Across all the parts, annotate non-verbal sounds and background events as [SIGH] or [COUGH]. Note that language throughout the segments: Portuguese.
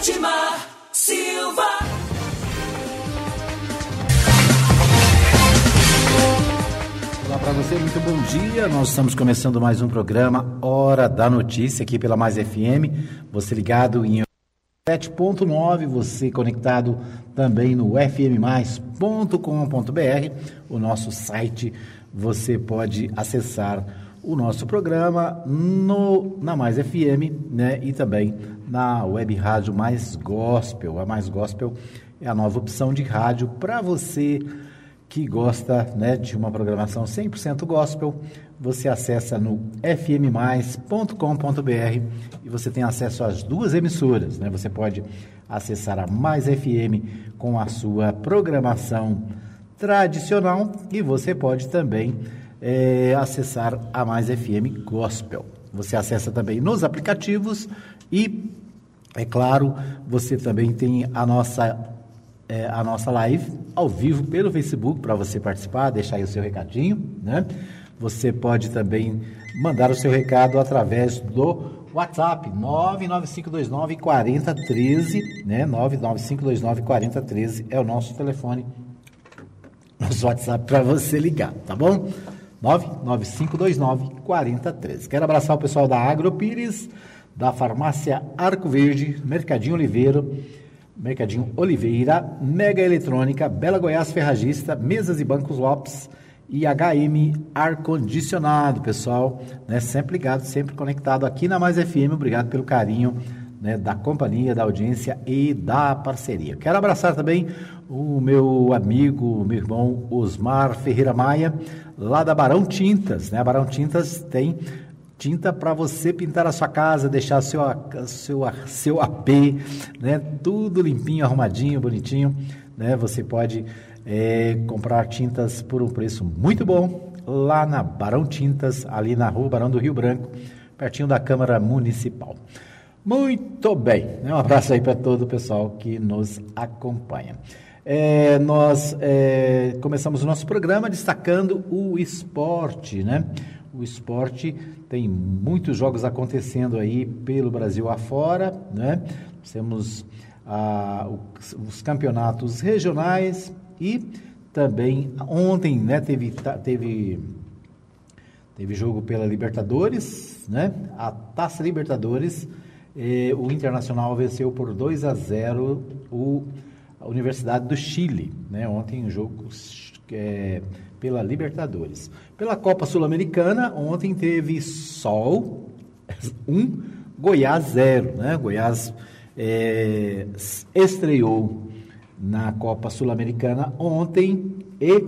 Edmar Silva. Olá para você, muito bom dia. Nós estamos começando mais um programa Hora da Notícia aqui pela Mais FM. Você ligado em 7.9, você conectado também no fmmais.com.br, o nosso site. Você pode acessar o nosso programa no, na Mais FM, né? E também na web rádio Mais Gospel. A Mais Gospel é a nova opção de rádio para você que gosta né, de uma programação 100% gospel, você acessa no fmmais.com.br e você tem acesso às duas emissoras. Né? Você pode acessar a Mais FM com a sua programação tradicional e você pode também é, acessar a Mais FM Gospel. Você acessa também nos aplicativos e, é claro, você também tem a nossa é, a nossa live ao vivo pelo Facebook para você participar, deixar aí o seu recadinho, né? Você pode também mandar o seu recado através do WhatsApp 99529 4013, né? 99529 4013 é o nosso telefone, nosso WhatsApp para você ligar, tá bom? 99529 4013. Quero abraçar o pessoal da Agropires, da Farmácia Arco Verde, Mercadinho Oliveira Mercadinho Oliveira, Mega Eletrônica, Bela Goiás Ferragista, Mesas e Bancos Lopes e HM Ar Condicionado, pessoal, né, sempre ligado, sempre conectado aqui na Mais FM. Obrigado pelo carinho né, da companhia, da audiência e da parceria. Quero abraçar também o meu amigo, meu irmão Osmar Ferreira Maia, lá da Barão Tintas. Né? A Barão Tintas tem tinta para você pintar a sua casa, deixar seu, seu, seu AP, né? Tudo limpinho, arrumadinho, bonitinho, né? Você pode é, comprar tintas por um preço muito bom lá na Barão Tintas, ali na rua Barão do Rio Branco, pertinho da Câmara Municipal. Muito bem, um abraço aí para todo o pessoal que nos acompanha. É, nós é, começamos o nosso programa destacando o esporte, né? O esporte tem muitos jogos acontecendo aí pelo Brasil afora, né? Temos ah, os, os, campeonatos regionais e também ontem, né, teve, teve, teve jogo pela Libertadores, né? A Taça Libertadores, eh, o Internacional venceu por 2 a 0 o, a Universidade do Chile, né? Ontem o jogo é, pela Libertadores. Pela Copa Sul-Americana, ontem teve Sol 1, [LAUGHS] um, Goiás 0. Né? Goiás é, estreou na Copa Sul-Americana ontem e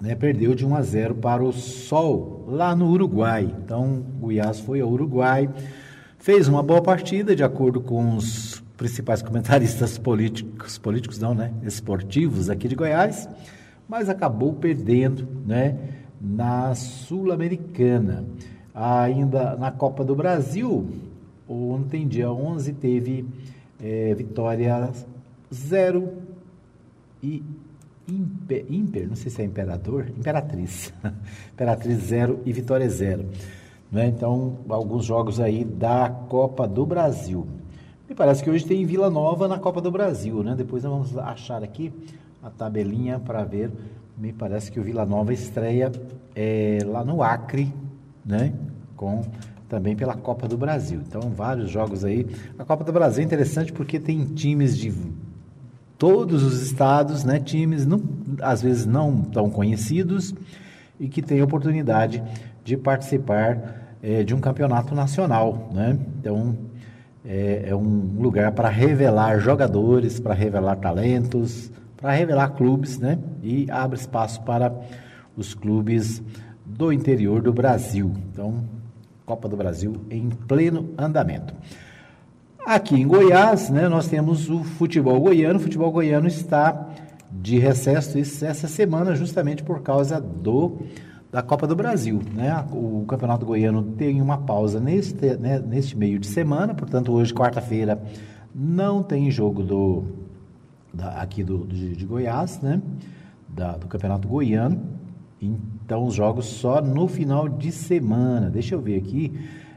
né, perdeu de 1 a 0 para o Sol, lá no Uruguai. Então, Goiás foi ao Uruguai, fez uma boa partida, de acordo com os principais comentaristas políticos, políticos não, né, esportivos aqui de Goiás mas acabou perdendo né, na Sul-Americana. Ainda na Copa do Brasil, ontem, dia 11, teve é, vitória 0 e Imper, não sei se é imperador, imperatriz. [LAUGHS] imperatriz 0 e vitória 0. Né? Então, alguns jogos aí da Copa do Brasil. Me parece que hoje tem Vila Nova na Copa do Brasil, né? Depois nós vamos achar aqui a tabelinha para ver. Me parece que o Vila Nova estreia é, lá no Acre, né? Com também pela Copa do Brasil. Então, vários jogos aí. A Copa do Brasil é interessante porque tem times de todos os estados, né? Times não, às vezes não tão conhecidos e que têm oportunidade de participar é, de um campeonato nacional, né? Então, é, é um lugar para revelar jogadores, para revelar talentos, para revelar clubes, né? E abre espaço para os clubes do interior do Brasil. Então, Copa do Brasil em pleno andamento. Aqui em Goiás, né, nós temos o futebol goiano. O futebol goiano está de recesso essa semana justamente por causa do da Copa do Brasil, né? O Campeonato Goiano tem uma pausa neste, né, neste meio de semana, portanto hoje quarta-feira não tem jogo do da, aqui do, de, de, Goiás, né? Da, do Campeonato Goiano. Então, os jogos só no final de semana. Deixa eu ver aqui.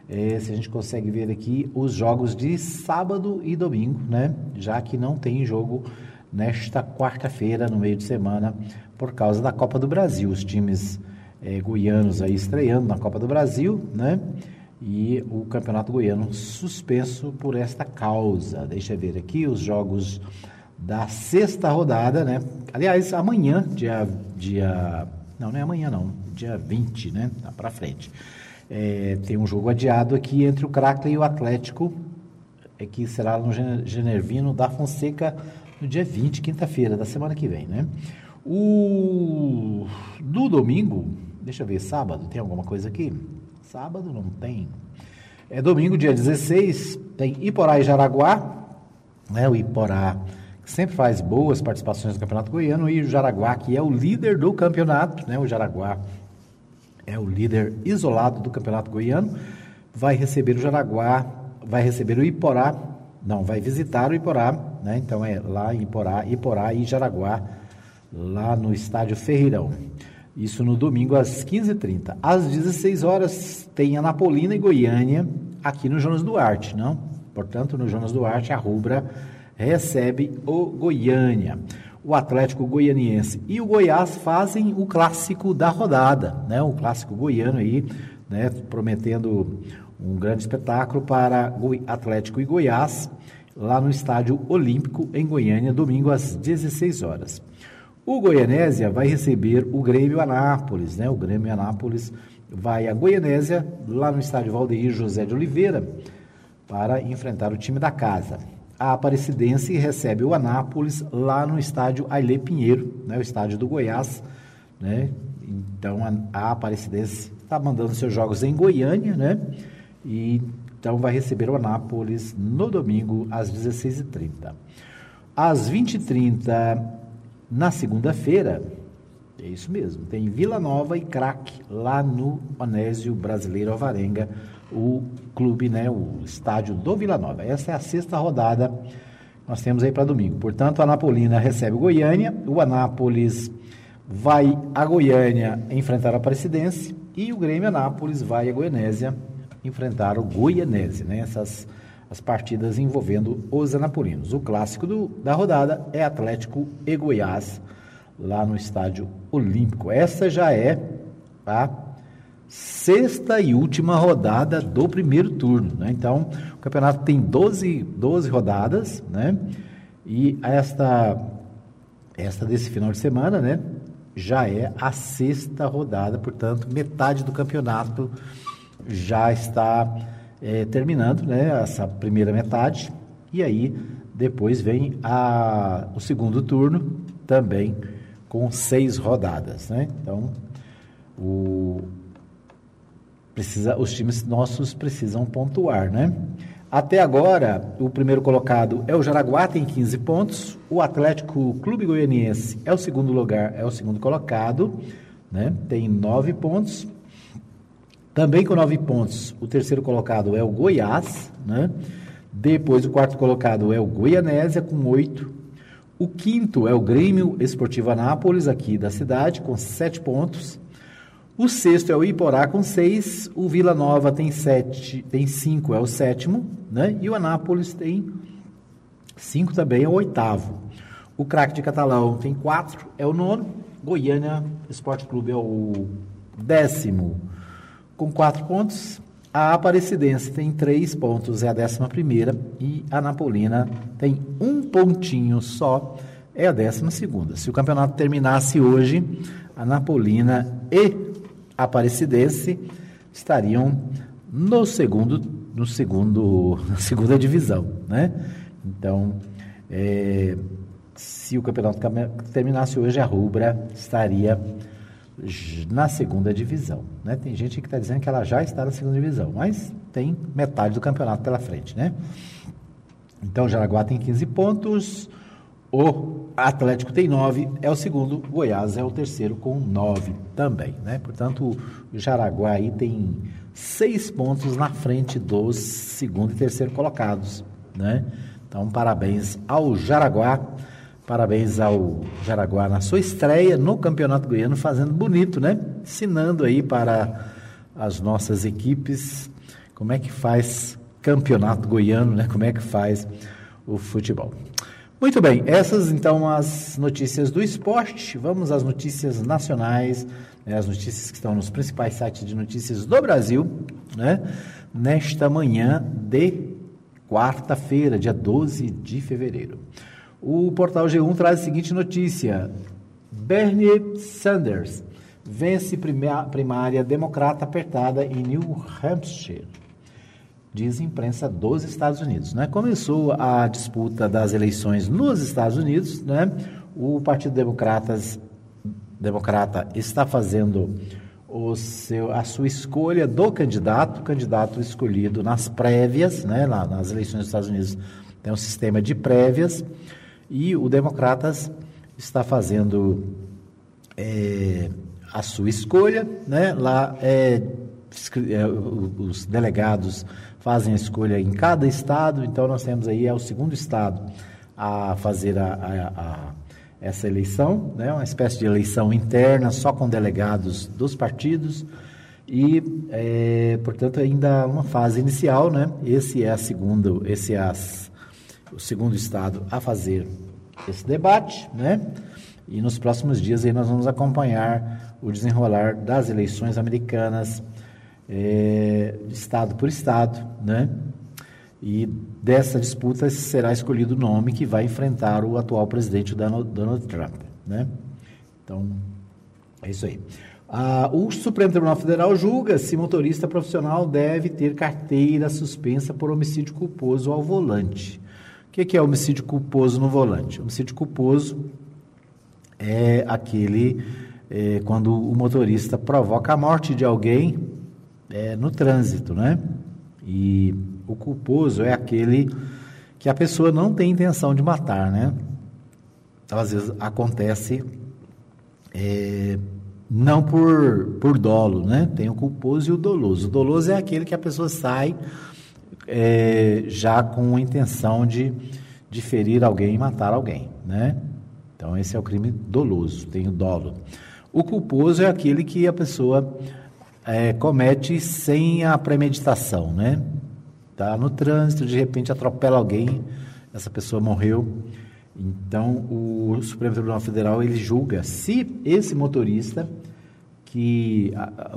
é, se a gente consegue ver aqui os jogos de sábado e domingo, né? Já que não tem jogo nesta quarta-feira, no meio de semana, por causa da Copa do Brasil. Os times é, goianos aí estreando na Copa do Brasil, né? E o Campeonato Goiano suspenso por esta causa. Deixa eu ver aqui os jogos da sexta rodada, né? Aliás, amanhã, dia, dia. Não, não é amanhã, não. Dia 20, né? Tá para frente. É, tem um jogo adiado aqui entre o Crackle e o Atlético, é, que será no Genervino da Fonseca no dia 20, quinta-feira da semana que vem, né? O do domingo, deixa eu ver, sábado, tem alguma coisa aqui? Sábado não tem. É domingo, dia 16, tem Iporá e Jaraguá, né? O Iporá que sempre faz boas participações no Campeonato Goiano e o Jaraguá, que é o líder do campeonato, né? O Jaraguá é o líder isolado do Campeonato Goiano, vai receber o Jaraguá, vai receber o Iporá, não, vai visitar o Iporá, né? Então é lá em Iporá, Iporá e Jaraguá, lá no estádio Ferreirão. Isso no domingo às 15h30. Às 16 horas tem Anapolina e Goiânia aqui no Jonas Duarte, não? Portanto, no Jonas Duarte, a Rubra recebe o Goiânia o Atlético Goianiense e o Goiás fazem o clássico da rodada, né? O clássico goiano aí, né? Prometendo um grande espetáculo para Atlético e Goiás lá no Estádio Olímpico em Goiânia, domingo às 16 horas. O Goianésia vai receber o Grêmio Anápolis, né? O Grêmio Anápolis vai a Goianésia lá no Estádio Valdeir José de Oliveira para enfrentar o time da casa a Aparecidense recebe o Anápolis lá no estádio Ailê Pinheiro, né, o estádio do Goiás. Né? Então a Aparecidense está mandando seus jogos em Goiânia, né? E então vai receber o Anápolis no domingo às 16h30. Às 20h30, na segunda-feira, é isso mesmo, tem Vila Nova e Crack lá no Onésio Brasileiro Alvarenga, o clube, né, o estádio do Vila Nova. Essa é a sexta rodada nós temos aí para domingo. Portanto, a Anapolina recebe o Goiânia, o Anápolis vai a Goiânia enfrentar a Aparecidense e o Grêmio Anápolis vai a Goianésia enfrentar o Goianese, né? Essas as partidas envolvendo os anapolinos. O clássico do, da rodada é Atlético e Goiás, lá no Estádio Olímpico. Essa já é a sexta e última rodada do primeiro turno. Né? Então, o campeonato tem 12, 12 rodadas, né? E esta, esta desse final de semana, né? Já é a sexta rodada, portanto, metade do campeonato já está é, terminando, né? Essa primeira metade. E aí, depois vem a, o segundo turno, também com seis rodadas, né? Então, o, precisa, os times nossos precisam pontuar, né? Até agora, o primeiro colocado é o Jaraguá, tem 15 pontos. O Atlético Clube Goianiense é o segundo lugar, é o segundo colocado, né? Tem 9 pontos. Também com 9 pontos, o terceiro colocado é o Goiás, né? Depois, o quarto colocado é o Goianésia, com 8. O quinto é o Grêmio Esportivo Anápolis, aqui da cidade, com 7 pontos. O sexto é o Iporá com seis, o Vila Nova tem sete, tem cinco, é o sétimo, né? E o Anápolis tem cinco também, é o oitavo. O craque de Catalão tem quatro, é o nono. Goiânia Esporte Clube é o décimo, com quatro pontos. A Aparecidense tem três pontos, é a décima primeira. E a Napolina tem um pontinho só, é a décima segunda. Se o campeonato terminasse hoje, a Napolina e Aparecidense estariam no segundo, no segundo, [LAUGHS] na segunda divisão, né? Então, é, se o campeonato terminasse hoje, a Rubra estaria na segunda divisão, né? Tem gente que está dizendo que ela já está na segunda divisão, mas tem metade do campeonato pela frente, né? Então, Jaraguá tem 15 pontos, o Atlético tem nove, é o segundo, Goiás é o terceiro com nove também, né? Portanto, o Jaraguá aí tem seis pontos na frente dos segundo e terceiro colocados, né? Então, parabéns ao Jaraguá, parabéns ao Jaraguá na sua estreia no Campeonato Goiano, fazendo bonito, né? Ensinando aí para as nossas equipes como é que faz campeonato goiano, né? Como é que faz o futebol. Muito bem, essas então as notícias do esporte. Vamos às notícias nacionais, né, as notícias que estão nos principais sites de notícias do Brasil, né? Nesta manhã de quarta-feira, dia 12 de fevereiro. O portal G1 traz a seguinte notícia: Bernie Sanders vence primária democrata apertada em New Hampshire diz imprensa dos Estados Unidos. Né? Começou a disputa das eleições nos Estados Unidos, né? o Partido Democratas, Democrata está fazendo o seu, a sua escolha do candidato, candidato escolhido nas prévias, né? Lá, nas eleições dos Estados Unidos tem um sistema de prévias, e o Democratas está fazendo é, a sua escolha, né? lá é, é os delegados fazem a escolha em cada estado, então nós temos aí, é o segundo estado a fazer a, a, a, essa eleição, né? uma espécie de eleição interna, só com delegados dos partidos, e, é, portanto, ainda uma fase inicial, né? esse é, a segundo, esse é o segundo estado a fazer esse debate, né? e nos próximos dias aí nós vamos acompanhar o desenrolar das eleições americanas é, estado por estado, né? E dessa disputa será escolhido o nome que vai enfrentar o atual presidente Donald Trump, né? Então, é isso aí. Ah, o Supremo Tribunal Federal julga se motorista profissional deve ter carteira suspensa por homicídio culposo ao volante. O que, é homicídio culposo no volante? Homicídio culposo é aquele é, quando o motorista provoca a morte de alguém é, no trânsito, né? E o culposo é aquele que a pessoa não tem intenção de matar, né? Então, às vezes acontece é, não por, por dolo, né? Tem o culposo e o doloso. O doloso é aquele que a pessoa sai é, já com a intenção de, de ferir alguém e matar alguém, né? Então, esse é o crime doloso, tem o dolo. O culposo é aquele que a pessoa é, comete sem a premeditação, né? Tá no trânsito, de repente atropela alguém, essa pessoa morreu. Então, o Supremo Tribunal Federal ele julga se esse motorista que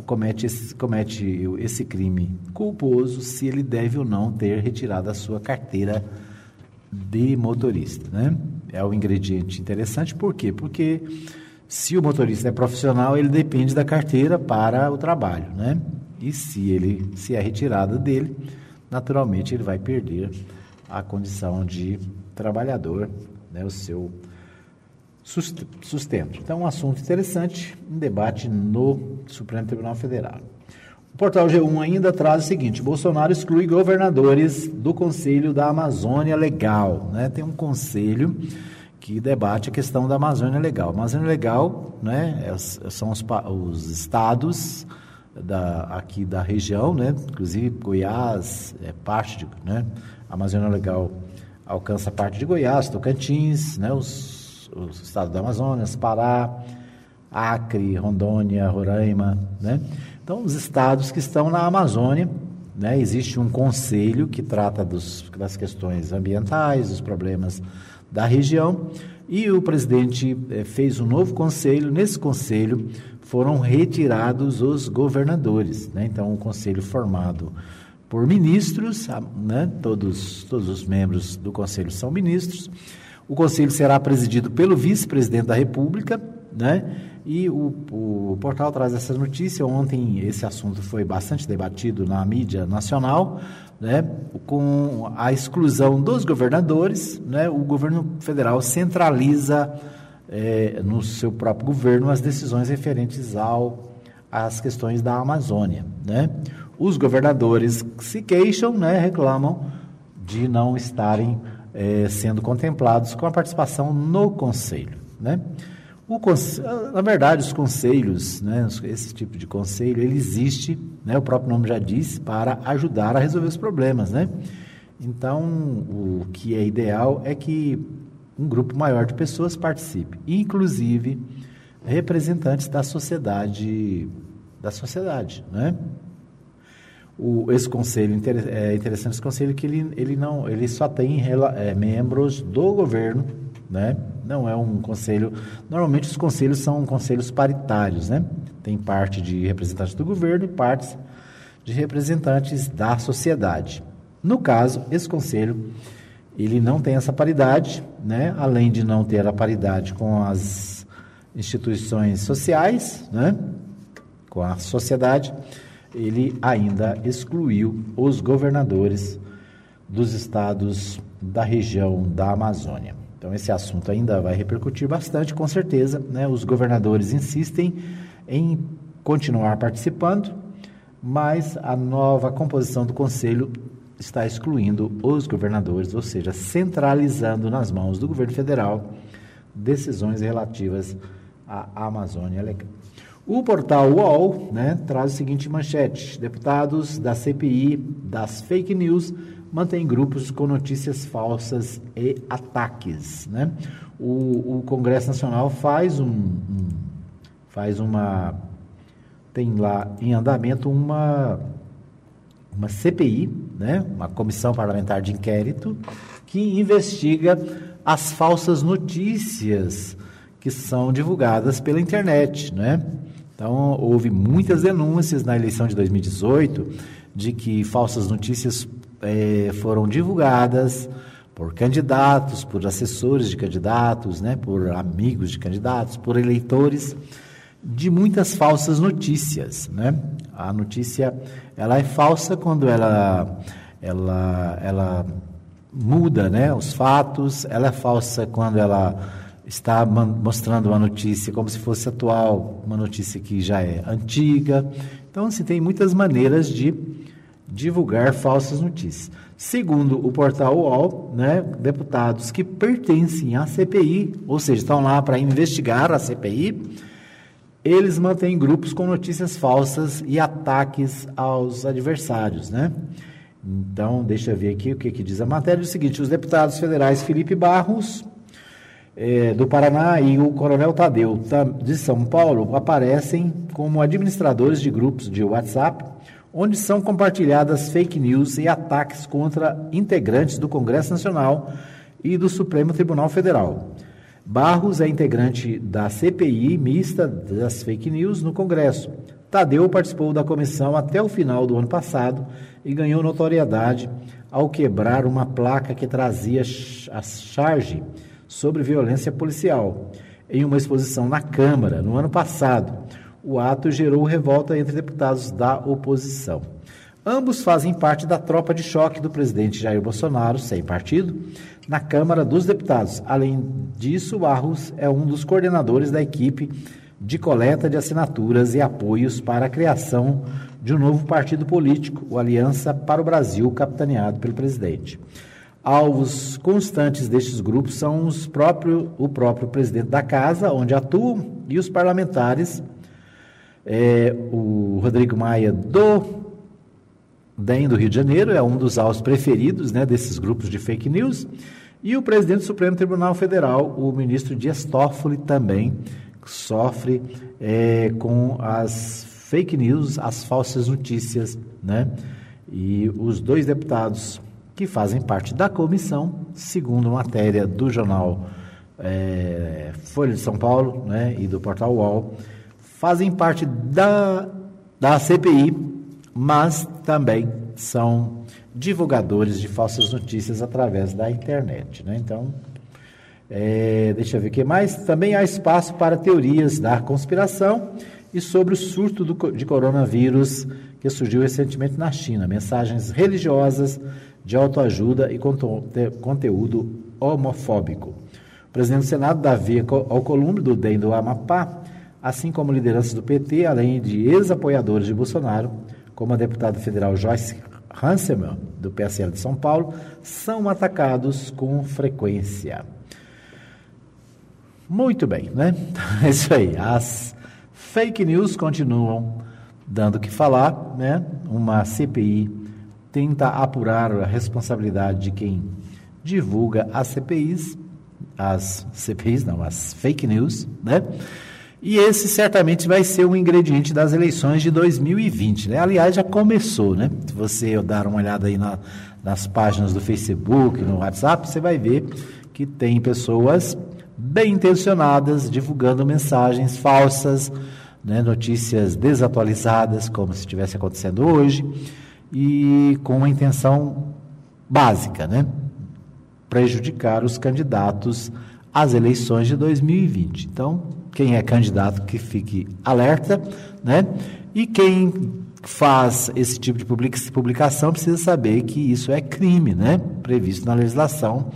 comete esse, comete esse crime culposo, se ele deve ou não ter retirado a sua carteira de motorista, né? É um ingrediente interessante, por quê? Porque se o motorista é profissional, ele depende da carteira para o trabalho, né? E se ele se é retirada dele, naturalmente ele vai perder a condição de trabalhador, né, o seu sustento. Então, um assunto interessante, um debate no Supremo Tribunal Federal. O portal G1 ainda traz o seguinte: Bolsonaro exclui governadores do Conselho da Amazônia Legal. Né? Tem um conselho que debate a questão da Amazônia Legal. Amazônia Legal né, é, são os, os estados da, aqui da região, né, inclusive Goiás, é parte de. Né, a Amazônia Legal alcança parte de Goiás, Tocantins, né, os, os estados da Amazonas, Pará, Acre, Rondônia, Roraima. Né? Então, os estados que estão na Amazônia. Né, existe um conselho que trata dos, das questões ambientais, dos problemas da região, e o presidente eh, fez um novo conselho. Nesse conselho foram retirados os governadores. Né? Então, um conselho formado por ministros, né? todos, todos os membros do conselho são ministros. O conselho será presidido pelo vice-presidente da República, né? E o, o, portal traz essa notícia. Ontem esse assunto foi bastante debatido na mídia nacional né, com a exclusão dos governadores, né, o governo federal centraliza é, no seu próprio governo as decisões referentes ao às questões da Amazônia. Né? Os governadores se queixam, né, reclamam de não estarem é, sendo contemplados com a participação no Conselho. Né? O, na verdade, os conselhos, né, esse tipo de conselho, ele existe, né, o próprio nome já diz, para ajudar a resolver os problemas. Né? Então, o que é ideal é que um grupo maior de pessoas participe, inclusive representantes da sociedade, da sociedade, né? O, esse conselho, é interessante esse conselho que ele, ele, não, ele só tem é, membros do governo, né? Não é um conselho. Normalmente os conselhos são conselhos paritários, né? Tem parte de representantes do governo e partes de representantes da sociedade. No caso, esse conselho ele não tem essa paridade, né? Além de não ter a paridade com as instituições sociais, né? Com a sociedade, ele ainda excluiu os governadores dos estados da região da Amazônia. Então, esse assunto ainda vai repercutir bastante, com certeza. Né? Os governadores insistem em continuar participando, mas a nova composição do Conselho está excluindo os governadores, ou seja, centralizando nas mãos do governo federal decisões relativas à Amazônia Legal. O portal UOL né, traz o seguinte manchete: deputados da CPI das fake news mantêm grupos com notícias falsas e ataques. Né? O, o Congresso Nacional faz um, um, faz uma tem lá em andamento uma uma CPI, né, uma comissão parlamentar de inquérito que investiga as falsas notícias que são divulgadas pela internet, né? Então, houve muitas denúncias na eleição de 2018 de que falsas notícias é, foram divulgadas por candidatos, por assessores de candidatos, né, por amigos de candidatos, por eleitores, de muitas falsas notícias. Né? A notícia ela é falsa quando ela, ela, ela muda né, os fatos, ela é falsa quando ela está mostrando uma notícia como se fosse atual, uma notícia que já é antiga. Então, assim, tem muitas maneiras de divulgar falsas notícias. Segundo o portal UOL, né, deputados que pertencem à CPI, ou seja, estão lá para investigar a CPI, eles mantêm grupos com notícias falsas e ataques aos adversários, né? Então, deixa eu ver aqui o que, que diz a matéria. É o seguinte, os deputados federais Felipe Barros, é, do Paraná e o Coronel Tadeu de São Paulo aparecem como administradores de grupos de WhatsApp, onde são compartilhadas fake news e ataques contra integrantes do Congresso Nacional e do Supremo Tribunal Federal. Barros é integrante da CPI mista das fake news no Congresso. Tadeu participou da comissão até o final do ano passado e ganhou notoriedade ao quebrar uma placa que trazia a charge sobre violência policial, em uma exposição na Câmara no ano passado. O ato gerou revolta entre deputados da oposição. Ambos fazem parte da tropa de choque do presidente Jair Bolsonaro, sem partido, na Câmara dos Deputados. Além disso, Barros é um dos coordenadores da equipe de coleta de assinaturas e apoios para a criação de um novo partido político, o Aliança para o Brasil, capitaneado pelo presidente. Alvos constantes destes grupos são os próprio, o próprio presidente da casa, onde atuam, e os parlamentares, é, o Rodrigo Maia do DEM do Rio de Janeiro, é um dos alvos preferidos né, desses grupos de fake news, e o presidente do Supremo Tribunal Federal, o ministro Dias Toffoli, também sofre é, com as fake news, as falsas notícias, né? E os dois deputados que fazem parte da comissão, segundo matéria do jornal é, Folha de São Paulo né, e do portal UOL, fazem parte da, da CPI, mas também são divulgadores de falsas notícias através da internet. Né? Então, é, deixa eu ver o que mais. Também há espaço para teorias da conspiração e sobre o surto do, de coronavírus que surgiu recentemente na China. Mensagens religiosas de autoajuda e conteúdo homofóbico. O presidente do Senado, Davi Alcolumbre, do DEM do Amapá, assim como lideranças do PT, além de ex-apoiadores de Bolsonaro, como a deputada federal Joyce Hanselman, do PSL de São Paulo, são atacados com frequência. Muito bem, né? [LAUGHS] É isso aí. As fake news continuam dando o que falar, né? Uma CPI tenta apurar a responsabilidade de quem divulga as CPIs, as CPIs não, as fake news, né? E esse certamente vai ser um ingrediente das eleições de 2020. Né? Aliás, já começou, né? Se você dar uma olhada aí na, nas páginas do Facebook, no WhatsApp, você vai ver que tem pessoas bem intencionadas divulgando mensagens falsas, né? notícias desatualizadas, como se estivesse acontecendo hoje, e com uma intenção básica, né? Prejudicar os candidatos às eleições de 2020. Então, quem é candidato que fique alerta, né? E quem faz esse tipo de publicação precisa saber que isso é crime, né? Previsto na legislação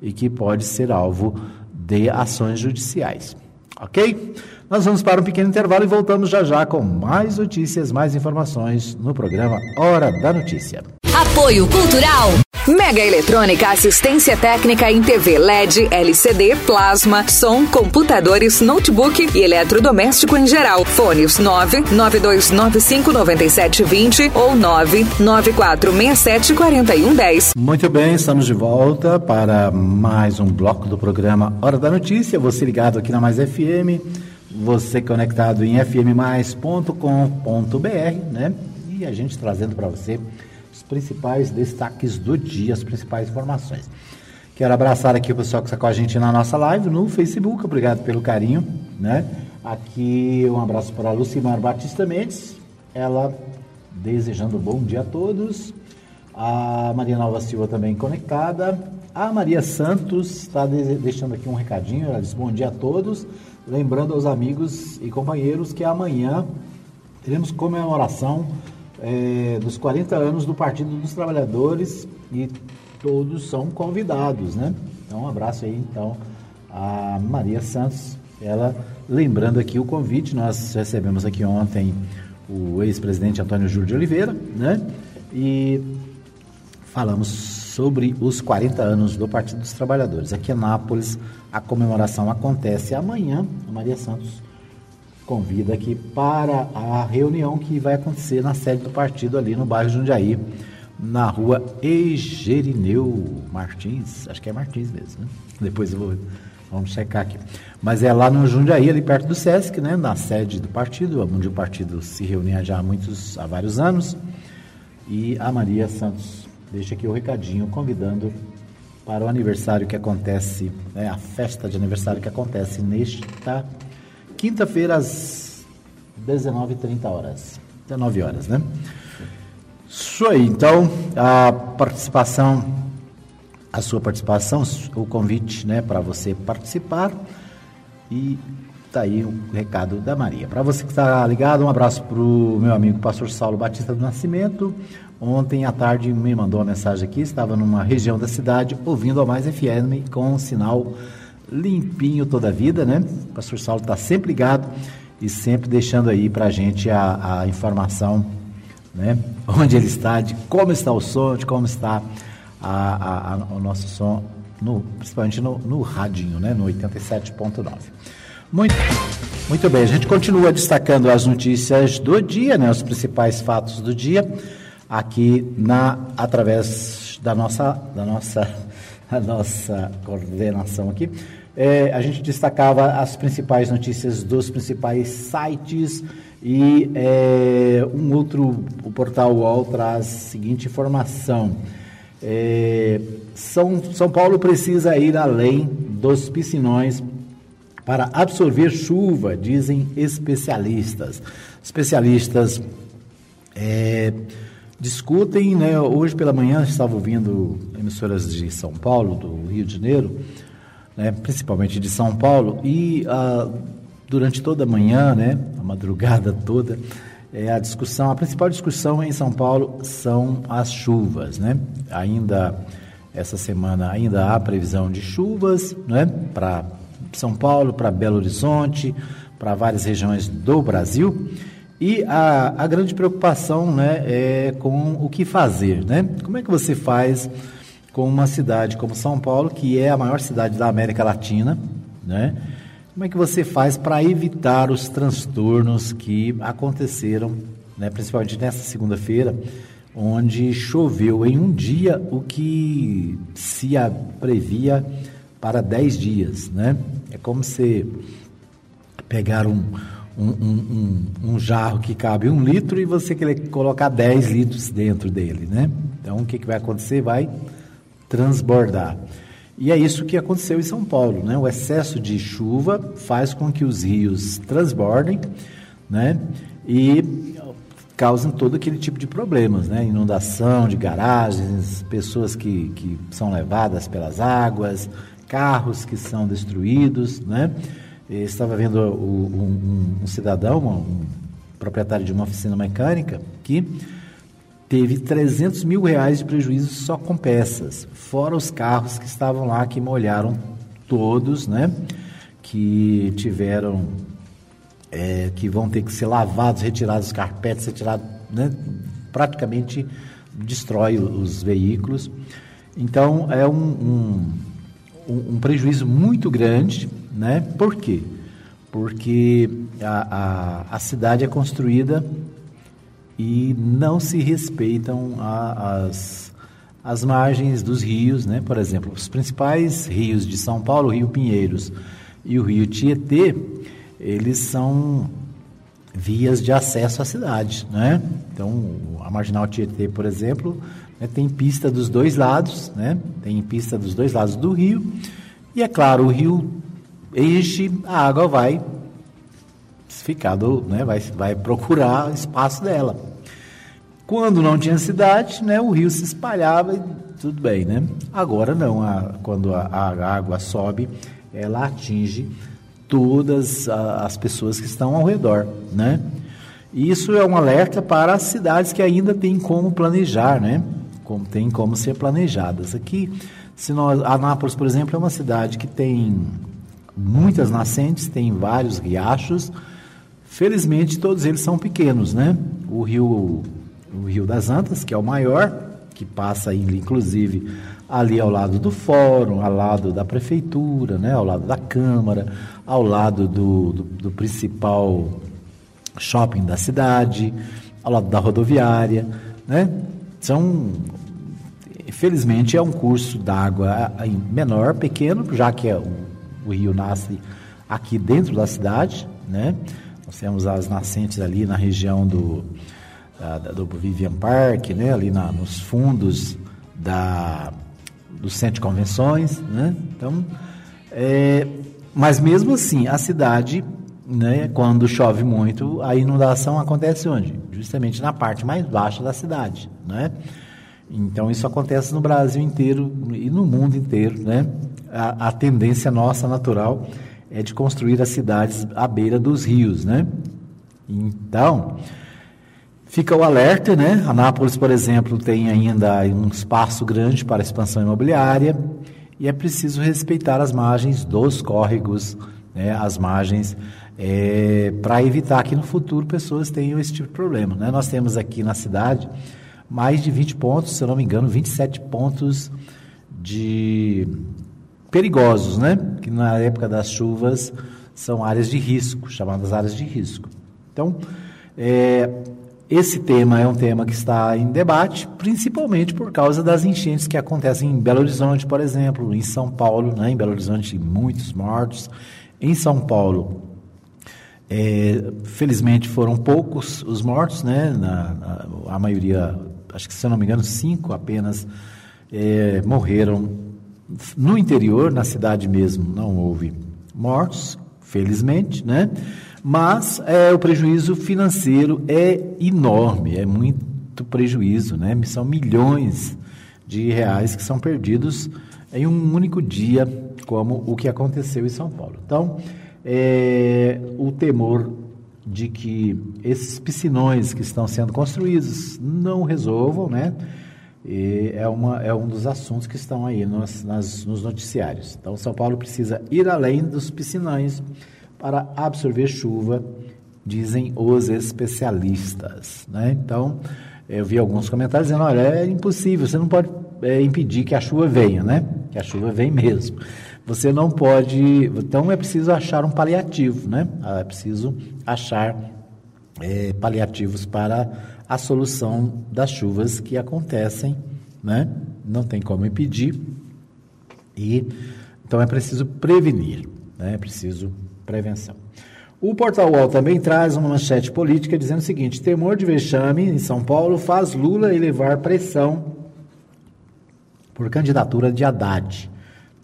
e que pode ser alvo de ações judiciais. Ok? Nós vamos para um pequeno intervalo e voltamos já já com mais notícias, mais informações no programa Hora da Notícia. Apoio Cultural. Mega Eletrônica, assistência técnica em TV LED, LCD, plasma, som, computadores, notebook e eletrodoméstico em geral. Fones 992959720 ou 994674110. Muito bem, estamos de volta para mais um bloco do programa Hora da Notícia. Você ligado aqui na Mais FM, você conectado em fmmais.com.br, né? E a gente trazendo para você os principais destaques do dia, as principais informações. Quero abraçar aqui o pessoal que está com a gente na nossa live no Facebook, obrigado pelo carinho, né? Aqui um abraço para a Lucimar Batista Mendes, ela desejando bom dia a todos. A Maria Nova Silva também conectada. A Maria Santos está deixando aqui um recadinho, ela diz bom dia a todos. Lembrando aos amigos e companheiros que amanhã teremos comemoração é, dos 40 anos do Partido dos Trabalhadores e todos são convidados, né? Então, um abraço aí, então, a Maria Santos, ela lembrando aqui o convite, nós recebemos aqui ontem o ex-presidente Antônio Júlio de Oliveira, né? E falamos sobre os 40 anos do Partido dos Trabalhadores. Aqui em Nápoles, a comemoração acontece amanhã. A Maria Santos convida aqui para a reunião que vai acontecer na sede do partido ali no bairro Jundiaí, na rua Egerineu Martins, acho que é Martins mesmo, né? Depois eu vou, vamos checar aqui. Mas é lá no Jundiaí, ali perto do Sesc, né? Na sede do partido, onde o partido se reunia já há muitos, há vários anos. E a Maria Santos deixa aqui o recadinho convidando para o aniversário que acontece, né, a festa de aniversário que acontece nesta quinta-feira às 19h30 horas. 19 horas, né? Isso aí, então, a participação, a sua participação, o convite, né, para você participar e tá aí o recado da Maria. Para você que está ligado, um abraço para o meu amigo pastor Saulo Batista do Nascimento. Ontem à tarde me mandou uma mensagem aqui, estava numa região da cidade ouvindo a Mais FM com um sinal limpinho toda a vida, né? O pastor Saulo está sempre ligado e sempre deixando aí para a gente a informação, né? [LAUGHS] Onde ele está, de como está o som, de como está a, a, o nosso som, no, principalmente no, no radinho, né? No 87.9. Muito, muito bem, a gente continua destacando as notícias do dia, né? Os principais fatos do dia aqui na através da nossa da nossa [LAUGHS] a nossa coordenação aqui é, a gente destacava as principais notícias dos principais sites e é, um outro, o portal UOL traz a seguinte informação. É, São, São Paulo precisa ir além dos piscinões para absorver chuva, dizem especialistas. Especialistas é, discutem, né, hoje pela manhã estava ouvindo emissoras de São Paulo, do Rio de Janeiro, né, principalmente de São Paulo, e ah, durante toda a manhã, né, a madrugada toda, é, a discussão, a principal discussão em São Paulo são as chuvas, né? Ainda essa semana ainda há previsão de chuvas, né, para São Paulo, para Belo Horizonte, para várias regiões do Brasil. E a, a grande preocupação né, é com o que fazer. Né? Como é que você faz com uma cidade como São Paulo, que é a maior cidade da América Latina, né? Como é que você faz para evitar os transtornos que aconteceram, né, principalmente nessa segunda-feira, onde choveu em um dia o que se previa para dez dias, né? É como se pegar um, um, um, jarro que cabe um litro e você querer colocar 10 litros dentro dele, né? Então, o que, que vai acontecer? Vai transbordar. E é isso que aconteceu em São Paulo, né? O excesso de chuva faz com que os rios transbordem, né? E causam todo aquele tipo de problemas, né? Inundação de garagens, pessoas que, que são levadas pelas águas, carros que são destruídos, né? Estava vendo o, um, um, cidadão, um proprietário de uma oficina mecânica, que teve 300 mil reais de prejuízo só com peças, fora os carros que estavam lá, que molharam todos, né? Que tiveram, é, que vão ter que ser lavados, retirados os carpetes, retirados, né? Praticamente destrói os veículos. Então, é um, um, um prejuízo muito grande né? Por quê? Porque a, a, a cidade é construída e não se respeitam a, as, as margens dos rios, né? Por exemplo, os principais rios de São Paulo, o Rio Pinheiros e o Rio Tietê, eles são vias de acesso à cidade, né? Então, a Marginal Tietê, por exemplo, né, tem pista dos dois lados, né? Tem pista dos dois lados do rio. E é claro, o rio enche, a água vai ficar do, né, vai, vai procurar espaço dela. Quando não tinha cidade, né, o rio se espalhava e tudo bem, né? Agora não, a, quando a, a, água sobe, ela atinge todas a, as pessoas que estão ao redor, né? Isso é um alerta para as cidades que ainda têm como planejar, né? Como tem como ser planejadas. Aqui, se nós, Anápolis, por exemplo, é uma cidade que tem muitas nascentes, tem vários riachos. Felizmente, todos eles são pequenos, né? O rio, o rio das Antas, que é o maior, que passa inclusive ali ao lado do fórum, ao lado da prefeitura, né? ao lado da Câmara, ao lado do, do, do principal shopping da cidade, ao lado da rodoviária, né? São, felizmente, é um curso d'água menor, pequeno, já que é o rio nasce aqui dentro da cidade, né? Nós temos as nascentes ali na região do, da, do Vivian Park, né? ali na, nos fundos da, do centro de convenções. Né? Então, é, mas mesmo assim, a cidade, né, quando chove muito, a inundação acontece onde? Justamente na parte mais baixa da cidade. Né? Então, isso acontece no Brasil inteiro e no mundo inteiro. Né? a, a tendência nossa natural é de construir as cidades à beira dos rios, né? Então, fica o alerta, né? Anápolis, por exemplo, tem ainda um espaço grande para expansão imobiliária e é preciso respeitar as margens dos córregos, né? As margens é, para evitar que no futuro pessoas tenham esse tipo de problema, né? Nós temos aqui na cidade mais de 20 pontos, se eu não me engano, 27 pontos de perigosos, né? Que na época das chuvas são áreas de risco, chamadas áreas de risco. Então, é, esse tema é um tema que está em debate, principalmente por causa das enchentes que acontecem em Belo Horizonte, por exemplo, em São Paulo, né? Em Belo Horizonte, muitos mortos. Em São Paulo, é, felizmente foram poucos os mortos, né? Na, na, a maioria, acho que se eu não me engano, cinco apenas é, morreram no interior, na cidade mesmo, não houve mortos, felizmente, né? Mas é, o prejuízo financeiro é enorme, é muito prejuízo, né? São milhões de reais que são perdidos em um único dia, como o que aconteceu em São Paulo. Então, é, o temor de que esses piscinões que estão sendo construídos não resolvam, né? E é, uma, é um dos assuntos que estão aí nos, nas, nos noticiários. Então, São Paulo precisa ir além dos piscinões para absorver chuva, dizem os especialistas. Né? Então, eu vi alguns comentários dizendo: olha, é impossível, você não pode é, impedir que a chuva venha, né? Que a chuva vem mesmo. Você não pode. Então, é preciso achar um paliativo, né? É preciso achar é, paliativos para a solução das chuvas que acontecem, né? Não tem como impedir. E então é preciso prevenir, né? É preciso prevenção. O Portal UOL também traz uma manchete política dizendo o seguinte: temor de vexame em São Paulo faz Lula elevar pressão por candidatura de Haddad.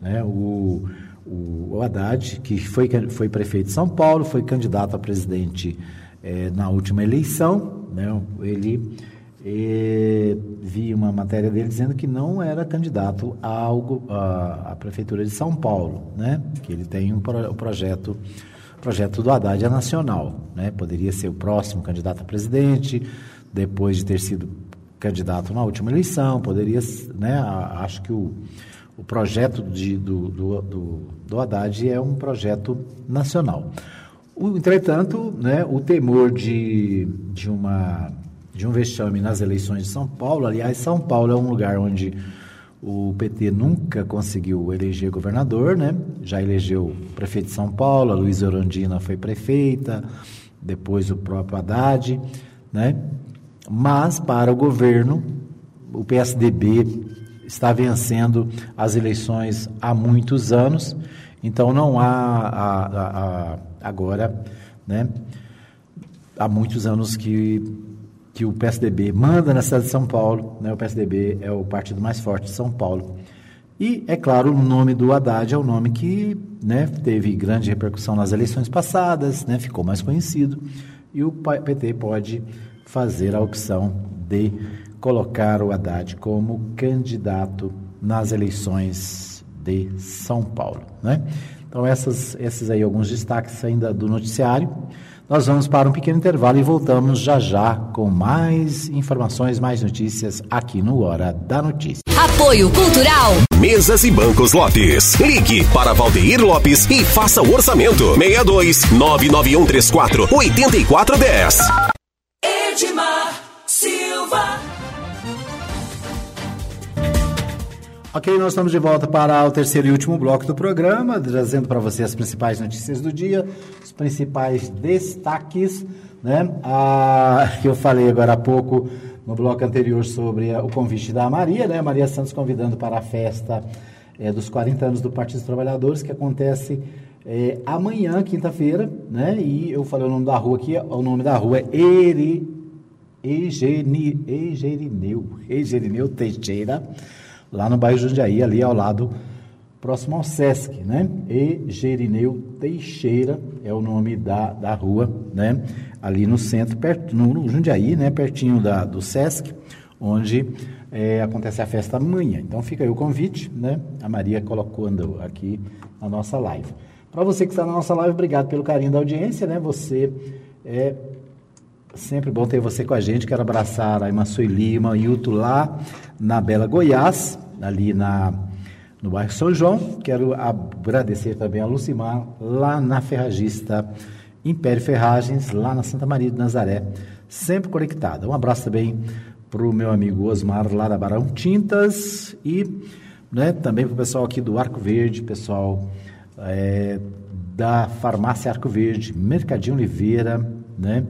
Né? O, o, Haddad, que foi, foi prefeito de São Paulo, foi candidato a presidente eh, na última eleição, né? ele e vi uma matéria dele dizendo que não era candidato a algo à prefeitura de São Paulo, né? Que ele tem um pro, projeto projeto do Haddad é nacional, né? Poderia ser o próximo candidato a presidente, depois de ter sido candidato na última eleição, poderia, né? Acho que o, o projeto de, do, do, do, do Haddad é um projeto nacional. O, entretanto, né? O temor de, de uma de um vexame nas eleições de São Paulo. Aliás, São Paulo é um lugar onde o PT nunca conseguiu eleger governador, né? Já elegeu prefeito de São Paulo, a Luísa Orandina foi prefeita, depois o próprio Haddad, né? Mas para o governo, o PSDB está vencendo as eleições há muitos anos, então não há, há, há agora, né? Há muitos anos que que o PSDB manda na cidade de São Paulo, né? o PSDB é o partido mais forte de São Paulo. E, é claro, o nome do Haddad é o nome que né, teve grande repercussão nas eleições passadas, né, ficou mais conhecido, e o PT pode fazer a opção de colocar o Haddad como candidato nas eleições de São Paulo. Né? Então, essas, esses aí alguns destaques ainda do noticiário. Nós vamos para um pequeno intervalo e voltamos já já com mais informações, mais notícias aqui no Hora da Notícia. Apoio Cultural. Mesas e Bancos Lopes. Ligue para Valdeir Lopes e faça o orçamento. 62 99134 8410. Edmar Silva. Ok, nós estamos de volta para o terceiro e último bloco do programa, trazendo para você as principais notícias do dia, os principais destaques, né? Ah, [LAUGHS] eu falei agora há pouco no bloco anterior sobre o convite da Maria, né? Maria Santos convidando para a festa é, dos 40 anos do Partido dos Trabalhadores, que acontece é, amanhã, quinta-feira, né? E eu falei o nome da rua aqui, o nome da rua é Eri, Egeni, Egerineu, Egerineu Teixeira, lá no bairro Jundiaí, ali ao lado, próximo ao Sesc, né? E Gerineu Teixeira é o nome da, da rua, né? Ali no centro, perto, no, no Jundiaí, né? Pertinho da, do Sesc, onde é, acontece a festa amanhã. Então fica aí o convite, né? A Maria colocou aqui na nossa live. Para você que está na nossa live, obrigado pelo carinho da audiência, né? Você é Sempre bom ter você com a gente. Quero abraçar a Imaçui Lima e Uto lá na Bela Goiás, ali na, no bairro São João. Quero agradecer também a Lucimar lá na Ferragista Império Ferragens, lá na Santa Maria de Nazaré, sempre conectada. Um abraço também para o meu amigo Osmar lá da Barão Tintas e né, também para o pessoal aqui do Arco Verde, pessoal é, da Farmácia Arco Verde, Mercadinho Oliveira, né?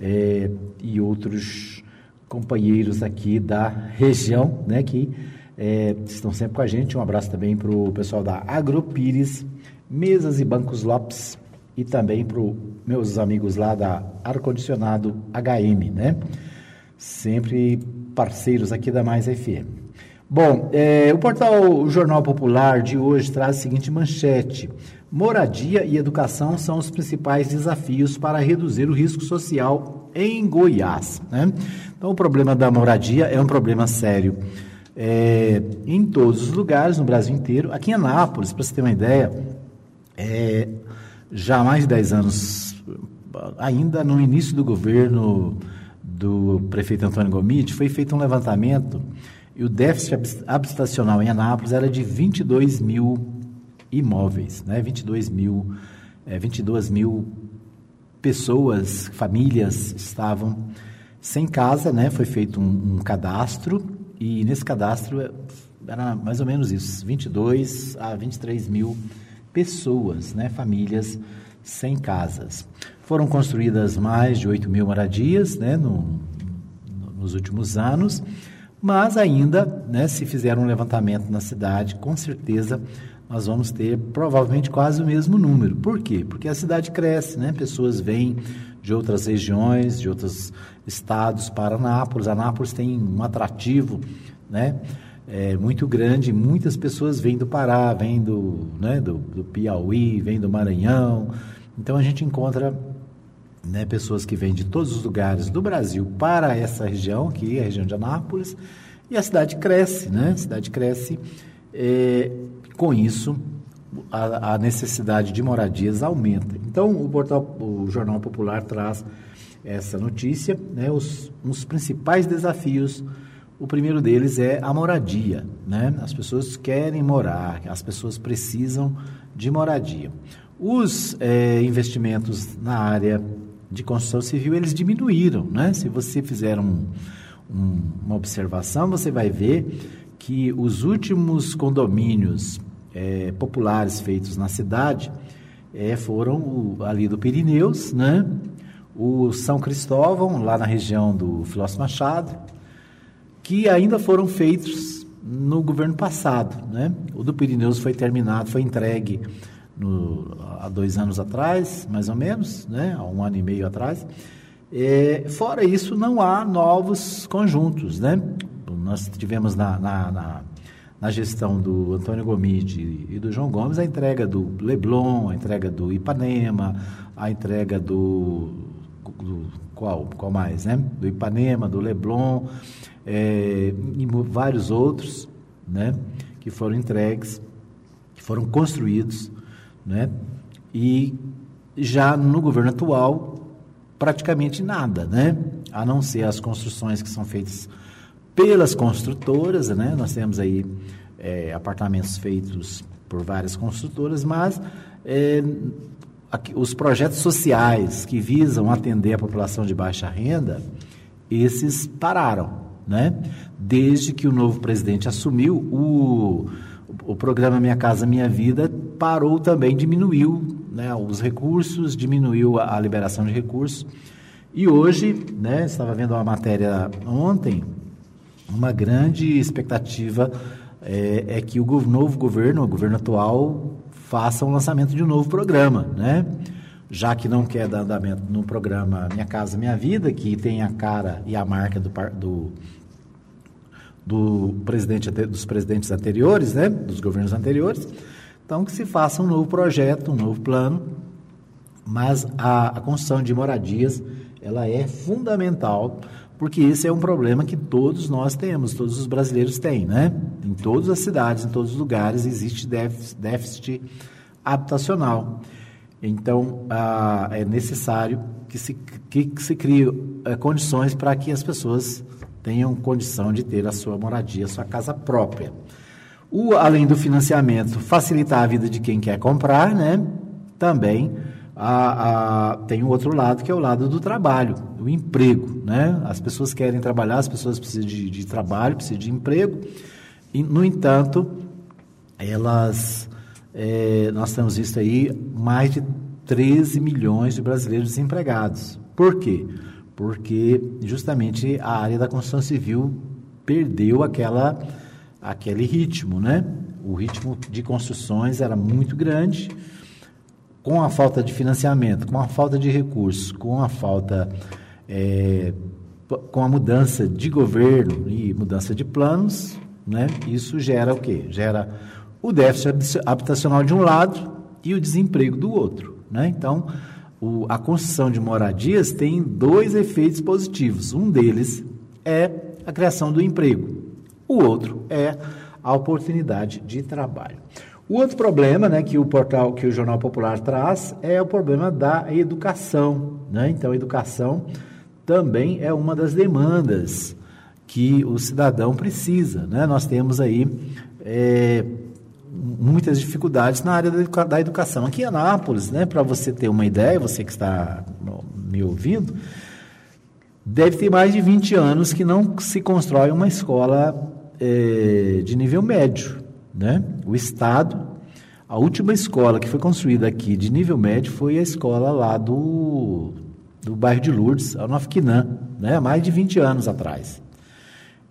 é, e outros companheiros aqui da região, né, que é, estão sempre com a gente. Um abraço também para o pessoal da Agropires, Mesas e Bancos Lopes e também para os meus amigos lá da Ar-Condicionado HM, né? Sempre parceiros aqui da Mais FM. Bom, é, o portal Jornal Popular de hoje traz a seguinte manchete. Moradia e educação são os principais desafios para reduzir o risco social em Goiás. Né? Então, o problema da moradia é um problema sério é, em todos os lugares, no Brasil inteiro. Aqui em Anápolis, para você ter uma ideia, é, já há mais de 10 anos, ainda no início do governo do prefeito Antônio Gomide, foi feito um levantamento e o déficit habitacional em Anápolis era de 22 mil imóveis, né? 22 mil, é, 22 mil pessoas, famílias estavam sem casa, né? Foi feito um, um cadastro e nesse cadastro é, era mais ou menos isso, 22 a 23 mil pessoas, né? Famílias sem casas. Foram construídas mais de 8 mil moradias, né? No, nos últimos anos, mas ainda, né? Se fizer um levantamento na cidade, com certeza nós vamos ter provavelmente quase o mesmo número. Por quê? Porque a cidade cresce, né? Pessoas vêm de outras regiões, de outros estados para Anápolis. Anápolis tem um atrativo, né? É, muito grande, muitas pessoas vêm do Pará, vêm do, né, do, do Piauí, vêm do Maranhão. Então a gente encontra né, pessoas que vêm de todos os lugares do Brasil para essa região, aqui, a região de Anápolis, e a cidade cresce, né? A cidade cresce. É, com isso, a, a, necessidade de moradias aumenta. Então, o portal, o Jornal Popular traz essa notícia, né? Os, os principais desafios. O primeiro deles é a moradia, né? As pessoas querem morar, as pessoas precisam de moradia. Os é, investimentos na área de construção civil eles diminuíram, né? Se você fizer um, um, uma observação, você vai ver que os últimos condomínios é, populares feitos na cidade é, foram o, ali do Pirineus, né? o São Cristóvão, lá na região do Filósofo Machado, que ainda foram feitos no governo passado. Né? O do Pirineus foi terminado, foi entregue no, há dois anos atrás, mais ou menos, né? há um ano e meio atrás. É, fora isso, não há novos conjuntos. Né? Nós tivemos na, na, na, na gestão do Antônio Gomide e do João Gomes a entrega do Leblon, a entrega do Ipanema, a entrega do, do qual, qual mais, né? Do Ipanema, do Leblon é, e vários outros, né? Que foram entregues, que foram construídos, né? E já no governo atual praticamente nada, né? A não ser as construções que são feitas pelas construtoras, né? Nós temos aí é, apartamentos feitos por várias construtoras, mas é, aqui, os projetos sociais que visam atender a população de baixa renda, esses pararam, né? Desde que o novo presidente assumiu, o, o programa Minha Casa Minha Vida parou também, diminuiu né, os recursos, diminuiu a, a liberação de recursos. E hoje, né, estava vendo uma matéria ontem, uma grande expectativa é, é que o novo governo, o governo atual, faça um lançamento de um novo programa, né? Já que não quer dar andamento no programa Minha Casa Minha Vida, que tem a cara e a marca do, do, do presidente, dos presidentes anteriores, né? Dos governos anteriores. Então, que se faça um novo projeto, um novo plano, mas a, a construção de moradias, ela é fundamental porque esse é um problema que todos nós temos, todos os brasileiros têm, né? Em todas as cidades, em todos os lugares, existe déficit habitacional. Então, ah, é necessário que se, que, se crie é, condições para que as pessoas tenham condição de ter a sua moradia, a sua casa própria. O, além do financiamento, facilitar a vida de quem quer comprar, né? Também a, a, tem o outro lado que é o lado do trabalho, do emprego. Né? As pessoas querem trabalhar, as pessoas precisam de, de trabalho, precisam de emprego. E, no entanto, elas, é, nós temos visto aí mais de 13 milhões de brasileiros desempregados. Por quê? Porque justamente a área da construção civil perdeu aquela, aquele ritmo, né? O ritmo de construções era muito grande com a falta de financiamento, com a falta de recursos, com a falta, é, com a mudança de governo e mudança de planos, né, isso gera o quê? Gera o déficit habitacional de um lado e o desemprego do outro. Né? Então, o, a construção de moradias tem dois efeitos positivos. Um deles é a criação do emprego, o outro é a oportunidade de trabalho. O outro problema, né, que o portal, que o Jornal Popular traz, é o problema da educação, né? Então, a educação também é uma das demandas que o cidadão precisa, né? Nós temos aí é, muitas dificuldades na área da educação. Aqui em Anápolis, né, para você ter uma ideia, você que está me ouvindo, deve ter mais de 20 anos que não se constrói uma escola é, de nível médio. Né? O Estado, a última escola que foi construída aqui de nível médio foi a escola lá do, do bairro de Lourdes, a Nofquinã, né? mais de 20 anos atrás.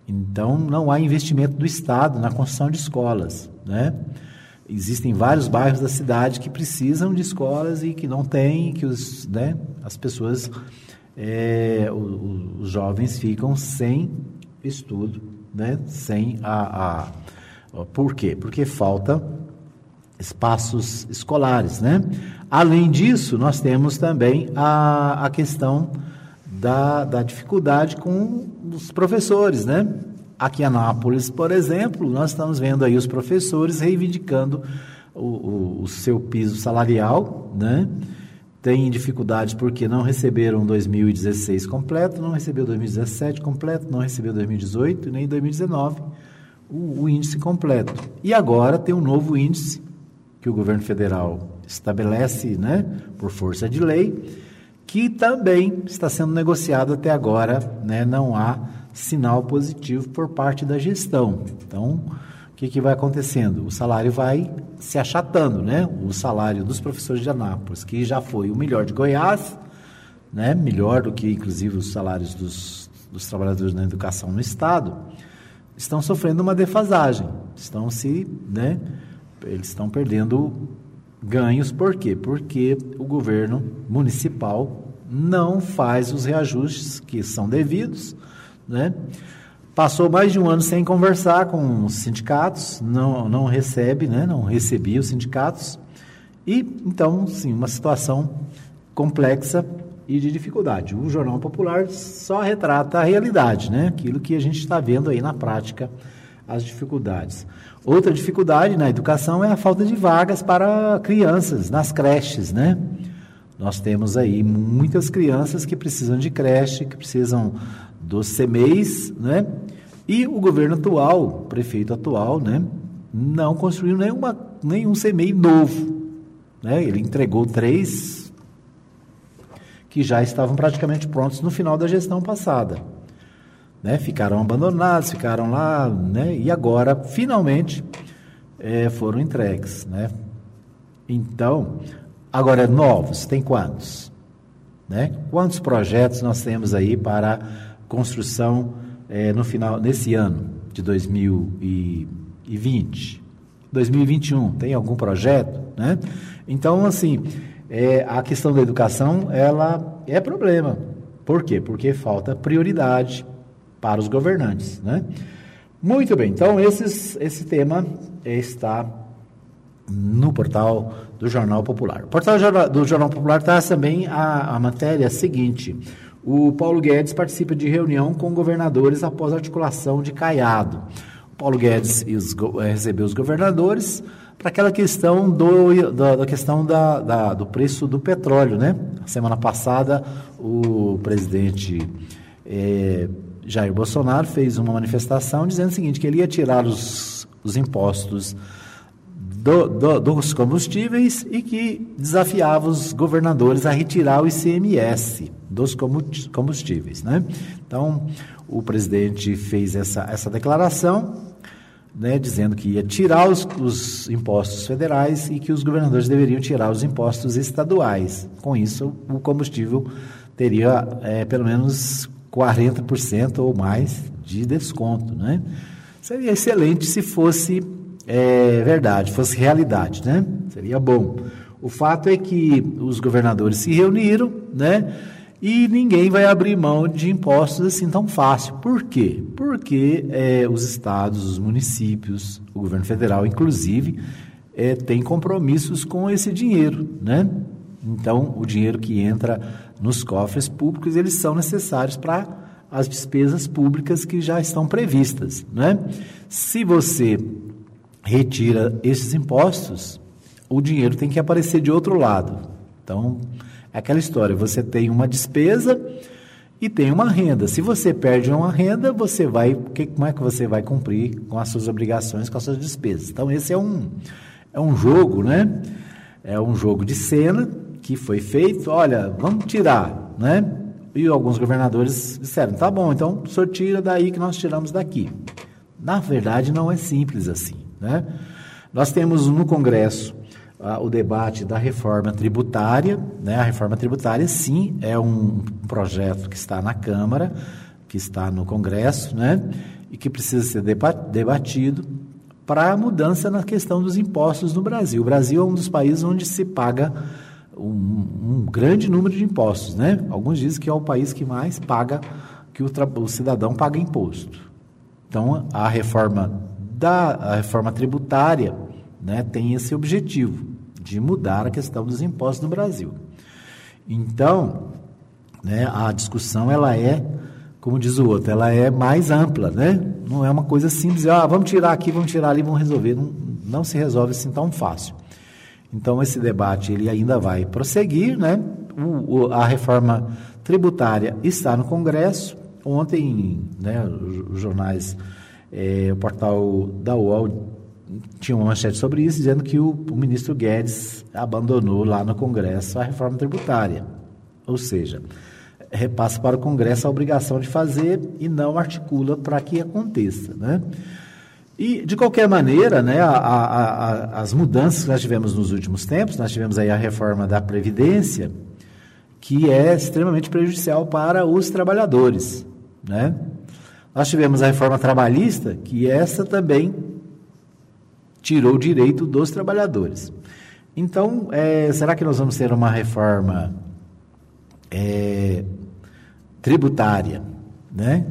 Então, não há investimento do Estado na construção de escolas. Né? existem vários bairros da cidade que precisam de escolas e que não têm, que os, né, as pessoas, é, os, os jovens ficam sem estudo, né, sem a, a, Por quê? Porque falta espaços escolares, né? Além disso, nós temos também a, a questão da, da dificuldade com os professores, né? Aqui em Anápolis, por exemplo, nós estamos vendo aí os professores reivindicando o, o, o seu piso salarial, né? Tem dificuldades porque não receberam 2016 completo, não recebeu 2017 completo, não recebeu 2018 nem 2019 o, o índice completo. E agora tem um novo índice que o governo federal estabelece, né, por força de lei, que também está sendo negociado até agora, né, não há sinal positivo por parte da gestão. Então, o que, que vai acontecendo? O salário vai se achatando, né? O salário dos professores de Anápolis, que já foi o melhor de Goiás, né? melhor do que inclusive os salários dos, dos trabalhadores na educação no Estado, estão sofrendo uma defasagem, estão se, né? Eles estão perdendo ganhos, por quê? Porque o governo municipal não faz os reajustes que são devidos, né? Passou mais de um ano sem conversar com os sindicatos, não, não recebe, né? não recebia os sindicatos, e então, sim, uma situação complexa e de dificuldade. O Jornal Popular só retrata a realidade, né? aquilo que a gente está vendo aí na prática, as dificuldades. Outra dificuldade na educação é a falta de vagas para crianças nas creches, né? Nós temos aí muitas crianças que precisam de creche, que precisam dos CMEIs, né? E o governo atual, o prefeito atual, né, não construiu nenhuma, nenhum CMEI novo. Né? Ele entregou três que já estavam praticamente prontos no final da gestão passada né, ficaram abandonados, ficaram lá, né, e agora finalmente é, foram entregues, né? Então, agora novos, tem quantos? Né? Quantos projetos nós temos aí para construção é, no final nesse ano de 2020? 2021 tem algum projeto, né? Então, assim, é, a questão da educação ela é problema. Por quê? Porque falta prioridade para os governantes. Né? Muito bem, então esses, esse tema está no portal do Jornal Popular. O portal do Jornal Popular traz também a, a matéria seguinte. O Paulo Guedes participa de reunião com governadores após articulação de Caiado. O Paulo Guedes eh, recebeu os governadores para aquela questão do, da, da questão da, da, do preço do petróleo, né? Semana passada o presidente eh, Jair Bolsonaro fez uma manifestação dizendo o seguinte, que ele ia tirar os, os impostos do, do, dos combustíveis e que desafiava os governadores a retirar o ICMS dos combustíveis. Né? Então, o presidente fez essa, essa declaração, né, dizendo que ia tirar os, os, impostos federais e que os governadores deveriam tirar os impostos estaduais. Com isso, o combustível teria é, pelo menos 40% ou mais de desconto, né? Seria excelente se fosse é, verdade, fosse realidade, né? Seria bom. O fato é que os governadores se reuniram, né? E ninguém vai abrir mão de impostos assim tão fácil. Por quê? Porque é, os estados, os municípios, o governo federal, inclusive, é, tem compromissos com esse dinheiro, né? Então, o dinheiro que entra nos cofres públicos, eles são necessários para as despesas públicas que já estão previstas. Né? Se você retira esses impostos, o dinheiro tem que aparecer de outro lado. Então, aquela história, você tem uma despesa e tem uma renda. Se você perde uma renda, você vai, como é que você vai cumprir com as suas obrigações, com as suas despesas? Então, esse é um, é um jogo, né? É um jogo de cena que foi feito, olha, vamos tirar, né? E alguns governadores disseram, tá bom, então o senhor tira daí que nós tiramos daqui. Na verdade, não é simples assim, né? Nós temos no Congresso o debate da reforma tributária, né? A reforma tributária, sim, é um projeto que está na Câmara, que está no Congresso, né? E que precisa ser debatido para a mudança na questão dos impostos no Brasil. O Brasil é um dos países onde se paga um, um grande número de impostos, né? Alguns dizem que é o país que mais paga, que o, o cidadão paga imposto. Então, a reforma da a reforma tributária né, tem esse objetivo de mudar a questão dos impostos no Brasil. Então, né, a discussão ela é, como diz o outro, ela é mais ampla, né? Não é uma coisa simples, ah, vamos tirar aqui, vamos tirar ali, vamos resolver. Não, não se resolve assim tão fácil. Então, esse debate ele ainda vai prosseguir, né? O, o, a reforma tributária está no Congresso. Ontem, né, os jornais, é, o portal da UOL tinha uma manchete sobre isso, dizendo que o, o ministro Guedes abandonou lá no Congresso a reforma tributária. Ou seja, repassa para o Congresso a obrigação de fazer e não articula para que aconteça. Né? E, de qualquer maneira, né, a, a, a, as mudanças que nós tivemos nos últimos tempos, nós tivemos aí a reforma da Previdência, que é extremamente prejudicial para os trabalhadores. Né? Nós tivemos a reforma trabalhista, que essa também tirou o direito dos trabalhadores. Então, é, será que nós vamos ter uma reforma é, tributária, né?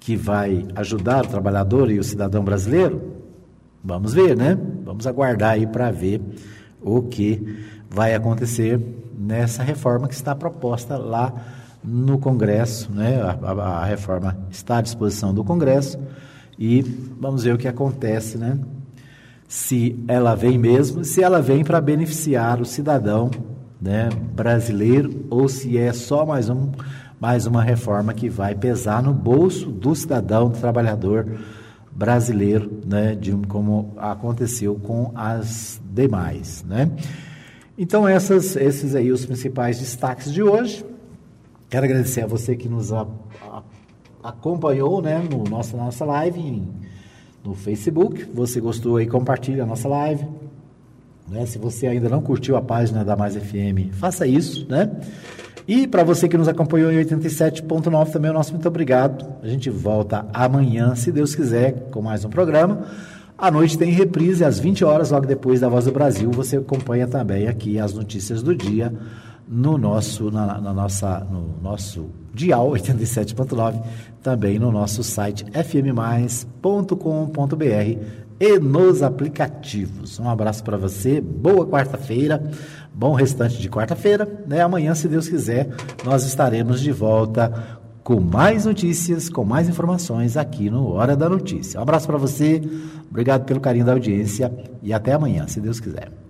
Que vai ajudar o trabalhador e o cidadão brasileiro? Vamos ver, né? Vamos aguardar aí para ver o que vai acontecer nessa reforma que está proposta lá no Congresso, né? A, a, a reforma está à disposição do Congresso e vamos ver o que acontece, né? Se ela vem mesmo, se ela vem para beneficiar o cidadão né, brasileiro ou se é só mais, um, mais uma reforma que vai pesar no bolso do cidadão, do trabalhador brasileiro, né, de como aconteceu com as demais. Né? Então, essas, esses aí os principais destaques de hoje. Quero agradecer a você que nos a, a, acompanhou né, no nosso, nossa live em no Facebook. Você gostou aí, compartilha a nossa live. Né? Se você ainda não curtiu a página da Mais FM, faça isso, né? E para você que nos acompanhou em 87.9 também, o nosso muito obrigado. A gente volta amanhã, se Deus quiser, com mais um programa. À noite tem reprise às 20 horas, logo depois da Voz do Brasil. Você acompanha também aqui as notícias do dia no nosso, na, na nossa, no nosso dial 87.9, também no nosso site fmmais.com.br e nos aplicativos. Um abraço para você, boa quarta-feira, bom restante de quarta-feira. Né? Amanhã, se Deus quiser, nós estaremos de volta com mais notícias, com mais informações aqui no Hora da Notícia. Um abraço para você, obrigado pelo carinho da audiência e até amanhã, se Deus quiser.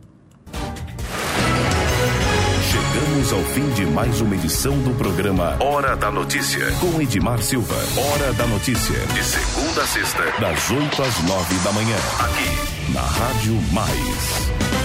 Chegamos ao fim de mais uma edição do programa Hora da Notícia, com Edmar Silva. Hora da Notícia, de segunda a sexta, das 8 às 9 da manhã, aqui na Rádio Mais.